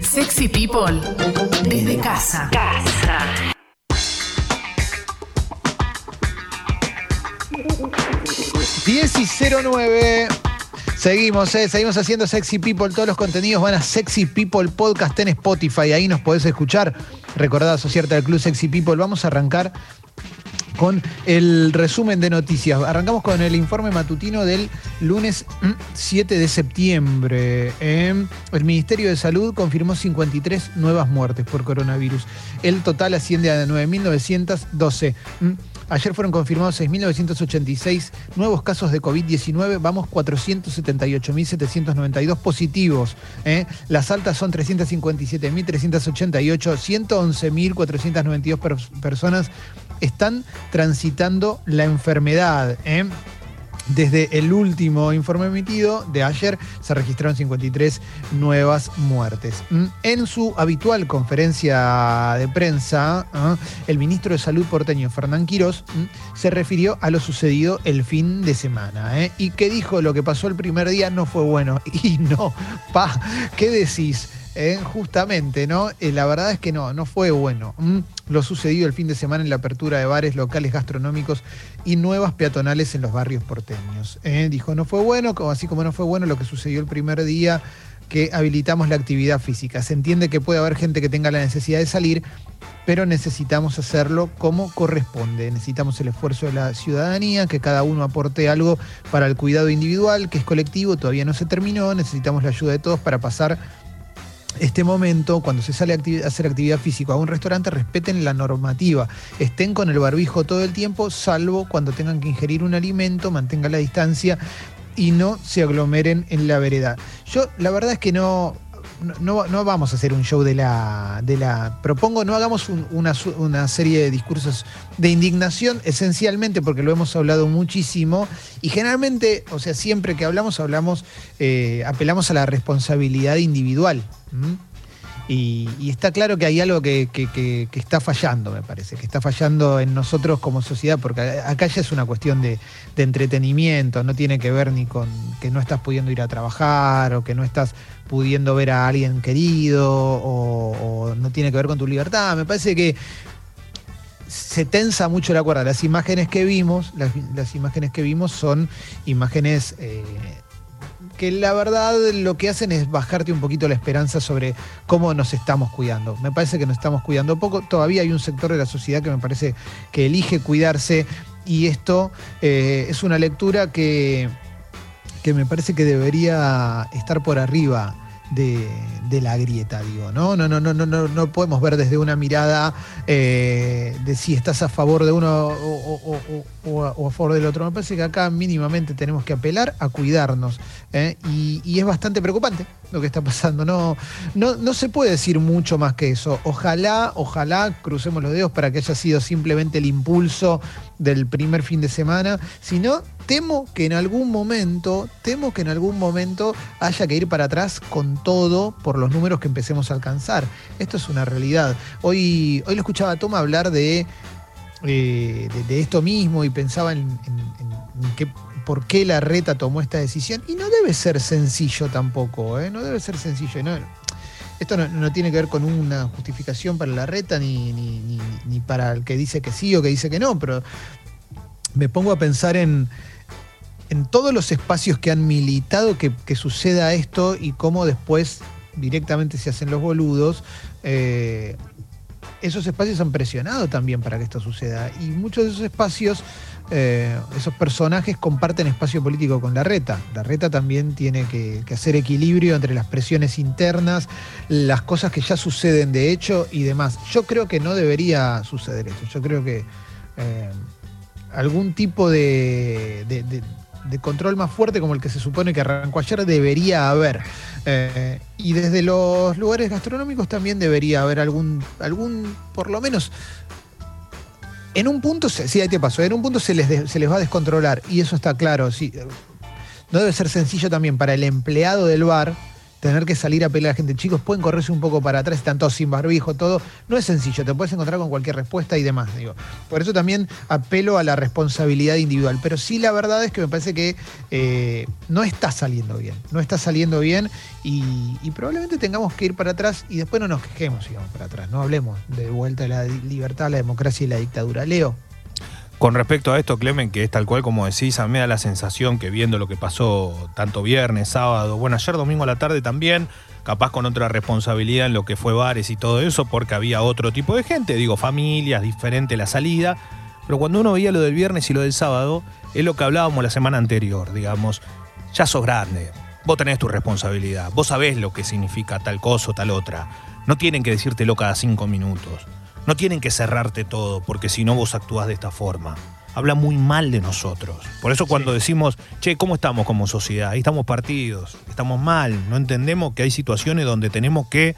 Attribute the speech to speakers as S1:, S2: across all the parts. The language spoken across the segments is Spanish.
S1: Sexy People desde casa. Casa.
S2: Diez y 09. Seguimos, eh, seguimos haciendo Sexy People. Todos los contenidos van a Sexy People Podcast en Spotify. Ahí nos podés escuchar. Recordad asociarte al Club Sexy People. Vamos a arrancar con el resumen de noticias. Arrancamos con el informe matutino del lunes 7 mm, de septiembre. Eh, el Ministerio de Salud confirmó 53 nuevas muertes por coronavirus. El total asciende a 9.912. Ayer fueron confirmados 6.986 nuevos casos de COVID-19, vamos 478.792 positivos. ¿eh? Las altas son 357.388, 111.492 personas están transitando la enfermedad. ¿eh? Desde el último informe emitido de ayer se registraron 53 nuevas muertes. Mm, en su habitual conferencia de prensa, ¿ah? el ministro de Salud porteño, Fernán Quirós, mm, se refirió a lo sucedido el fin de semana. ¿eh? Y que dijo lo que pasó el primer día no fue bueno. Y no, pa, ¿qué decís? ¿Eh? justamente, ¿no? Eh, la verdad es que no, no fue bueno. Mm, lo sucedido el fin de semana en la apertura de bares, locales gastronómicos y nuevas peatonales en los barrios porteños. ¿eh? Dijo, no fue bueno, así como no fue bueno lo que sucedió el primer día que habilitamos la actividad física. Se entiende que puede haber gente que tenga la necesidad de salir, pero necesitamos hacerlo como corresponde. Necesitamos el esfuerzo de la ciudadanía, que cada uno aporte algo para el cuidado individual, que es colectivo, todavía no se terminó. Necesitamos la ayuda de todos para pasar este momento, cuando se sale a hacer actividad física a un restaurante, respeten la normativa. Estén con el barbijo todo el tiempo, salvo cuando tengan que ingerir un alimento, mantengan la distancia y no se aglomeren en la vereda. Yo, la verdad es que no, no, no, vamos a hacer un show de la. De la propongo, no hagamos una, una, serie de discursos de indignación, esencialmente porque lo hemos hablado muchísimo. Y generalmente, o sea, siempre que hablamos, hablamos, eh, apelamos a la responsabilidad individual. Y, está claro que hay algo que, está fallando, me parece, que está fallando en nosotros como sociedad, porque acá ya es una cuestión de, entretenimiento, no tiene que ver ni con que no estás pudiendo ir a trabajar o que no estás pudiendo ver a alguien querido o, no tiene que ver con tu libertad. Me parece que se tensa mucho la cuerda. Las imágenes que vimos, las, imágenes que vimos son imágenes eh, que la verdad lo que hacen es bajarte un poquito la esperanza sobre cómo nos estamos cuidando. Me parece que nos estamos cuidando poco. Todavía hay un sector de la sociedad que me parece que elige cuidarse y esto eh, es una lectura que, que me parece que debería estar por arriba de, la grieta, digo, ¿no? No, no, no, no, no, no podemos ver desde una mirada eh, de si estás a favor de uno o, a, favor del otro. Me parece que acá mínimamente tenemos que apelar a cuidarnos. ¿eh? Y, es bastante preocupante lo que está pasando. No, no, no se puede decir mucho más que eso. Ojalá, ojalá, crucemos los dedos para que haya sido simplemente el impulso del primer fin de semana. Si no, temo que en algún momento, temo que en algún momento haya que ir para atrás con todo por los números que empecemos a alcanzar. Esto es una realidad. Hoy, hoy lo escuchaba a Toma hablar de, eh, de, esto mismo y pensaba en, por qué la reta tomó esta decisión. Y no debe ser sencillo tampoco, ¿eh? no debe ser sencillo. esto no, tiene que ver con una justificación para la reta ni, ni, para el que dice que sí o que dice que no, pero me pongo a pensar en, en todos los espacios que han militado que, suceda esto y cómo después directamente se hacen los boludos, eh, esos espacios han presionado también para que esto suceda. Y muchos de esos espacios, eh, esos personajes comparten espacio político con la reta. La reta también tiene que, hacer equilibrio entre las presiones internas, las cosas que ya suceden de hecho y demás. Yo creo que no debería suceder eso. Yo creo que eh, algún tipo de control más fuerte como el que se supone que arrancó ayer debería haber. Eh, y desde los lugares gastronómicos también debería haber algún, algún por lo menos, en un punto, sí, ahí te pasó, en un punto se les, se les va a descontrolar y eso está claro. Sí, no debe ser sencillo también para el empleado del bar tener que salir a pelear a la gente. Chicos, pueden correrse un poco para atrás, están todos sin barbijo, todo. No es sencillo, te puedes encontrar con cualquier respuesta y demás, digo. Por eso también apelo a la responsabilidad individual. Pero sí, la verdad es que me parece que eh, no está saliendo bien. No está saliendo bien y, probablemente tengamos que ir para atrás y después no nos quejemos si vamos para atrás. No hablemos de vuelta de la libertad, la democracia y la dictadura. Leo.
S3: Con respecto a esto, Clemen, que es tal cual como decís, a mí me da la sensación que viendo lo que pasó tanto viernes, sábado, bueno, ayer domingo a la tarde también, capaz con otra responsabilidad en lo que fue bares y todo eso, porque había otro tipo de gente, digo, familias, diferente la salida, pero cuando uno veía lo del viernes y lo del sábado, es lo que hablábamos la semana anterior, digamos, ya sos grande, vos tenés tu responsabilidad, vos sabés lo que significa tal cosa o tal otra, no tienen que decírtelo cada cinco minutos. No tienen que cerrarte todo, porque si no vos actúas de esta forma. Habla muy mal de nosotros. Por eso cuando decimos, che, ¿cómo estamos como sociedad? Ahí estamos partidos, estamos mal, no entendemos que hay situaciones donde tenemos que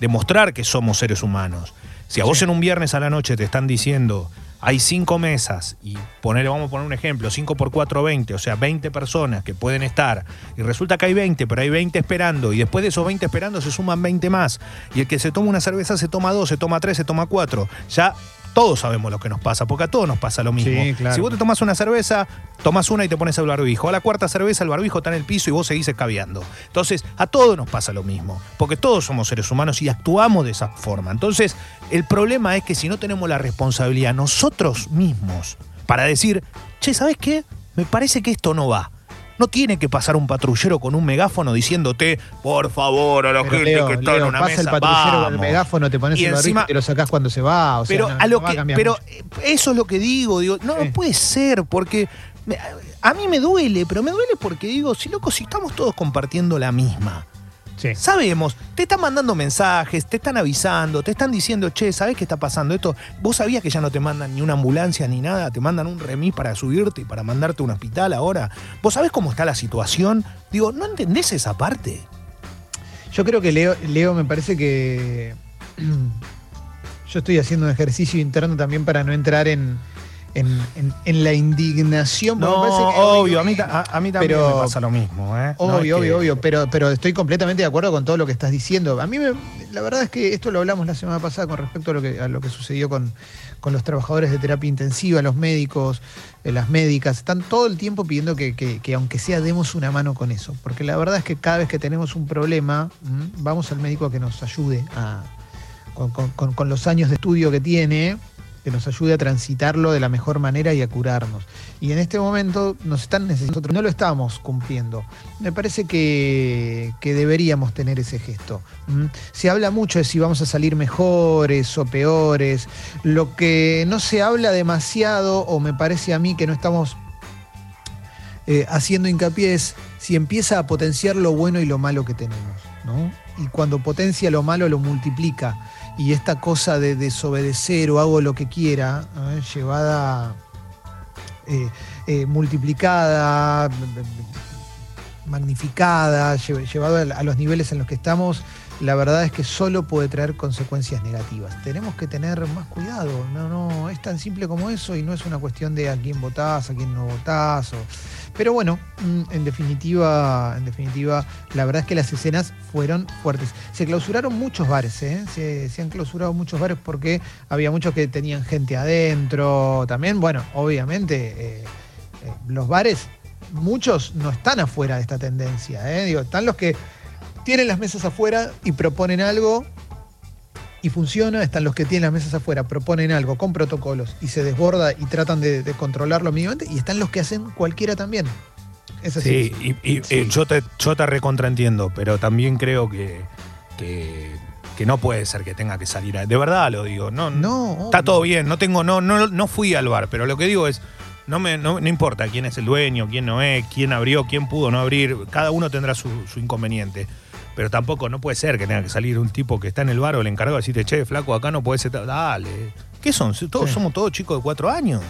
S3: demostrar que somos seres humanos. Si a vos
S2: Sí.
S3: en un viernes a la noche te están diciendo, hay cinco mesas y poner, vamos a poner un ejemplo, 5 por 4, 20, o sea, 20 personas que pueden estar, y resulta que hay 20, pero hay 20 esperando, y después de esos 20 esperando se suman 20 más, y el que se toma una cerveza se toma dos, se toma tres, se toma cuatro, ya todos sabemos lo que nos pasa, porque a todos nos pasa lo mismo.
S2: Sí, claro.
S3: Si vos te tomás una cerveza, tomás una y te pones el barbijo. A la cuarta cerveza el barbijo está en el piso y vos seguís escabeando. Entonces, a todos nos pasa lo mismo, porque todos somos seres humanos y actuamos de esa forma. Entonces, el problema es que si no tenemos la responsabilidad nosotros mismos para decir, che, ¿sabes qué? Me parece que esto no va. No tiene que pasar un patrullero con un megáfono diciéndote, por favor, a la
S2: Pero,
S3: gente
S2: Leo,
S3: que está
S2: Leo,
S3: en una
S2: pasa
S3: mesa,
S2: el patrullero con el
S3: vamos".
S2: megáfono, te pones
S3: Y
S2: el
S3: encima-
S2: y te lo sacás cuando se va. O sea,
S3: pero
S2: no-
S3: a lo
S2: no va
S3: que pero eh, eso es lo que digo digo no, no puede ser porque a mí me duele pero me duele porque digo si loco si estamos todos compartiendo la misma
S2: Sí.
S3: sabemos te están mandando mensajes te están avisando te están diciendo che sabes qué está pasando esto vos sabías que ya no te mandan ni una ambulancia ni nada te mandan un remis para subirte y para mandarte a un hospital ahora. Vos sabés cómo está la situación digo no entendés esa parte
S2: Yo creo que Leo, Leo me parece que yo estoy haciendo un ejercicio interno también para no entrar en, en, en- en la indignación.
S3: no
S2: parece que-
S3: obvio a mí, a, a mí también
S2: Pero-
S3: me pasa lo mismo ¿eh?
S2: Obvio, obvio,
S3: que-
S2: obvio, pero, pero estoy completamente de acuerdo con todo lo que estás diciendo. A mí, me- la verdad es que esto lo hablamos la semana pasada con respecto a lo que, a lo que sucedió con, con los trabajadores de terapia intensiva, los médicos, eh, las médicas. Están todo el tiempo pidiendo que, que- que aunque sea demos una mano con eso. Porque la verdad es que cada vez que tenemos un problema, vamos al médico a que nos ayude a, con, con- con- con los años de estudio que tiene, que nos ayude a transitarlo de la mejor manera y a curarnos. Y en este momento nos están necesitando, no lo estamos cumpliendo. Me parece que, que deberíamos tener ese gesto. Se habla mucho de si vamos a salir mejores o peores. Lo que no se habla demasiado, o me parece a mí que no estamos eh, haciendo hincapié es si empieza a potenciar lo bueno y lo malo que tenemos, ¿no? Y cuando potencia lo malo lo multiplica. Y esta cosa de desobedecer o hago lo que quiera, ¿eh? llevada, eh, eh, multiplicada, magnificada, lle- llevado a los niveles en los que estamos, la verdad es que solo puede traer consecuencias negativas. Tenemos que tener más cuidado. No, no, es tan simple como eso y no es una cuestión de a quién votás, a quién no votás. Pero bueno, mm, en definitiva, en definitiva, la verdad es que las escenas fueron fuertes. Se clausuraron muchos bares, ¿eh? se, han clausurado muchos bares porque había muchos que tenían gente adentro. También, bueno, obviamente, eh, eh, los bares, muchos no están afuera de esta tendencia. Digo, están los que tienen las mesas afuera y proponen algo y funciona, están los que tienen las mesas afuera, proponen algo con protocolos y se desborda y tratan de, de controlarlo mínimamente, y están los que hacen cualquiera también. Es así.
S3: Sí, y, y, eh, yo te, yo te recontraentiendo, pero también creo que, que, que no puede ser que tenga que salir a- De verdad lo digo. No,
S2: No,
S3: Está
S2: obvio.
S3: todo bien, no tengo, no, no, no fui al bar, pero lo que digo es, no me, no, no importa quién es el dueño, quién no es, quién abrió, quién pudo no abrir, cada uno tendrá su, su inconveniente. Pero tampoco no puede ser que tenga que salir un tipo que está en el bar o el encargado de decirte, che, flaco, acá no puede ser. tal". Dale. ¿Qué son? Todos
S2: Sí.
S3: somos todos chicos de cuatro años.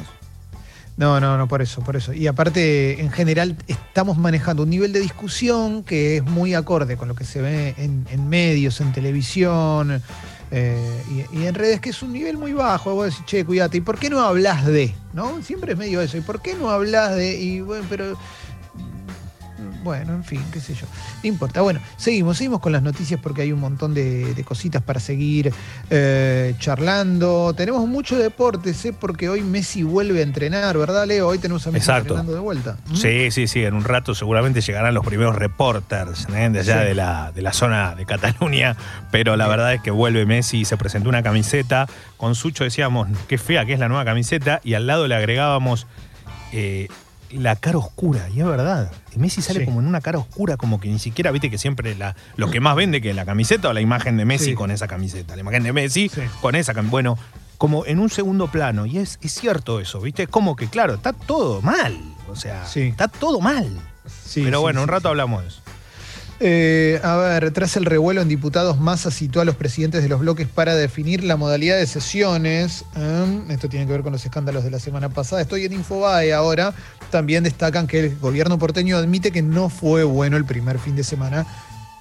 S2: No, no, no, por eso, por eso. Y aparte, en general, estamos manejando un nivel de discusión que es muy acorde con lo que se ve en, en medios, en televisión eh, y, y en redes, que es un nivel muy bajo. Vos decís, che, cuídate, ¿y por qué no hablas de? ¿No? Siempre es medio eso. ¿Y por qué no hablas de? Y bueno, pero. Bueno, en fin, qué sé yo. No importa. Bueno, seguimos, seguimos con las noticias porque hay un montón de, de cositas para seguir eh, charlando. Tenemos mucho deporte, sé, porque hoy Messi vuelve a entrenar, ¿verdad, Leo? Hoy tenemos a Messi
S3: Exacto.
S2: entrenando de vuelta. ¿Mm?
S3: Sí, sí, sí. En un rato seguramente llegarán los primeros reporters ¿eh? de allá
S2: Sí.
S3: de, la, de la zona de Cataluña. Pero la verdad es que vuelve Messi y se presentó una camiseta. Con Sucho decíamos, qué fea que es la nueva camiseta. Y al lado le agregábamos eh, la cara oscura. Y es verdad. Y Messi sale
S2: Sí.
S3: como en una cara oscura, como que ni siquiera, viste que siempre la, lo que más vende que es la camiseta o la imagen de Messi
S2: Sí.
S3: con esa camiseta. La imagen de Messi
S2: Sí.
S3: con esa camiseta. Bueno, como en un segundo plano. Y es, es cierto eso, ¿viste? Es como que, claro, está todo mal. O sea, está todo mal. Pero bueno, un rato hablamos de eso.
S2: Eh, a ver, tras el revuelo en diputados, Massa citó a los presidentes de los bloques para definir la modalidad de sesiones. ¿eh? Esto tiene que ver con los escándalos de la semana pasada. Estoy en Infobae ahora. También destacan que el gobierno porteño admite que no fue bueno el primer fin de semana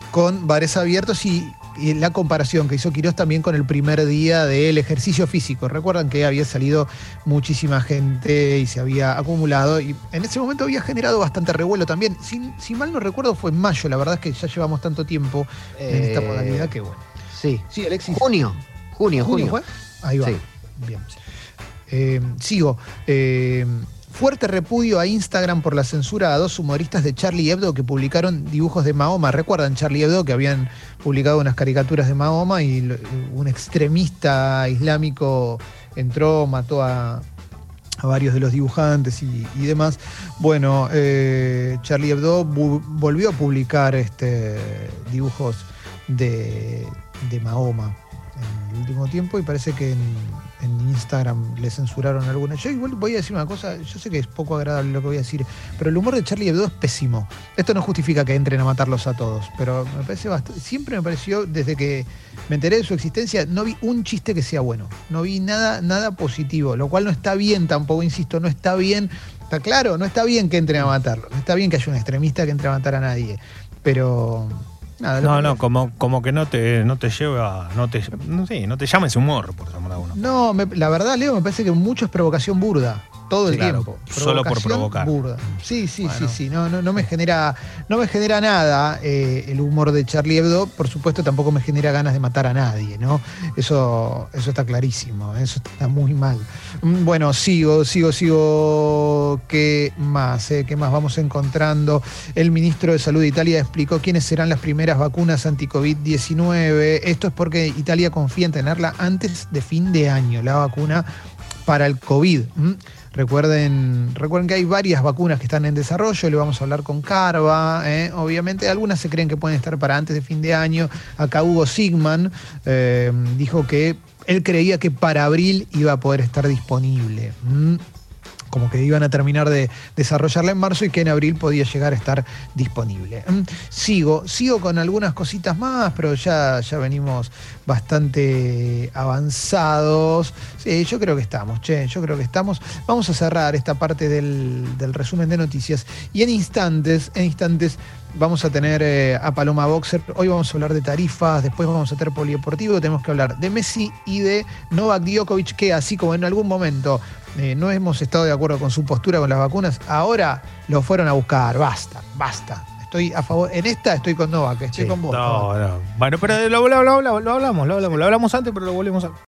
S2: con bares abiertos y, y la comparación que hizo Quirós también con el primer día del ejercicio físico. Recuerdan que había salido muchísima gente y se había acumulado y en ese momento había generado bastante revuelo también. Si, si mal no recuerdo fue en mayo, la verdad es que ya llevamos tanto tiempo en esta
S4: Eh,
S2: modalidad que bueno.
S4: Sí.
S2: Sí, Alexis.
S4: Junio. Junio, junio.
S2: fue? Ahí va.
S4: Sí.
S2: Bien. Eh, sigo. Eh, fuerte repudio a Instagram por la censura a dos humoristas de Charlie Hebdo que publicaron dibujos de Mahoma. ¿Recuerdan Charlie Hebdo que habían publicado unas caricaturas de Mahoma y un extremista islámico entró, mató a, varios de los dibujantes y, demás. Bueno, eh, Charlie Hebdo volvió a publicar este, dibujos de, de Mahoma en el último tiempo y parece que en, en Instagram le censuraron algunas. Yo igual voy a decir una cosa, yo sé que es poco agradable lo que voy a decir, pero el humor de Charlie Hebdo es pésimo. Esto no justifica que entren a matarlos a todos, pero me parece siempre me pareció, desde que me enteré de su existencia, no vi un chiste que sea bueno, no vi nada, nada positivo, lo cual no está bien tampoco, insisto, no está bien, está claro, no está bien que entren a matarlo, no está bien que haya un extremista que entre a matar a nadie, pero... Nada,
S3: No, no, como, como que no te, no te lleva, no te, no, sé, no te llama ese humor, por llamar a uno.
S2: No, me- la verdad, Leo, me parece que mucho es provocación burda. Todo el
S3: Claro,
S2: tiempo.
S3: solo por provocar.
S2: Burda. Sí, sí,
S3: Bueno.
S2: sí, sí. No, no, no me genera, no me genera nada eh, el humor de Charlie Hebdo. Por supuesto, tampoco me genera ganas de matar a nadie, ¿no? Eso, eso está clarísimo. Eso está muy mal. Mm, Bueno, sigo, sigo, sigo. ¿Qué más? eh? ¿Qué más vamos encontrando? El ministro de Salud de Italia explicó quiénes serán las primeras vacunas anti-COVID-19. Esto es porque Italia confía en tenerla antes de fin de año, la vacuna para el COVID. Recuerden, recuerden que hay varias vacunas que están en desarrollo, le vamos a hablar con Carva, ¿eh? obviamente algunas se creen que pueden estar para antes de fin de año. Acá Hugo Sigman eh, dijo que él creía que para abril iba a poder estar disponible. Como que iban a terminar de desarrollarla en marzo y que en abril podía llegar a estar disponible. Mm, Sigo, sigo con algunas cositas más, pero ya, ya venimos bastante avanzados. Sí, yo creo que estamos, che, yo creo que estamos. Vamos a cerrar esta parte del, del resumen de noticias y en instantes, en instantes vamos a tener eh, a Paloma Boxer. Hoy vamos a hablar de tarifas, después vamos a tener polideportivo, tenemos que hablar de Messi y de Novak Djokovic, que así como en algún momento eh, no hemos estado de acuerdo con su postura con las vacunas, ahora lo fueron a buscar. Basta, basta. Estoy a favor, en esta estoy con Novak, estoy
S4: Sí.
S2: con vos.
S3: No, no. Bueno, pero lo, lo- lo- lo- lo hablamos, lo hablamos, lo hablamos antes, pero lo volvemos a.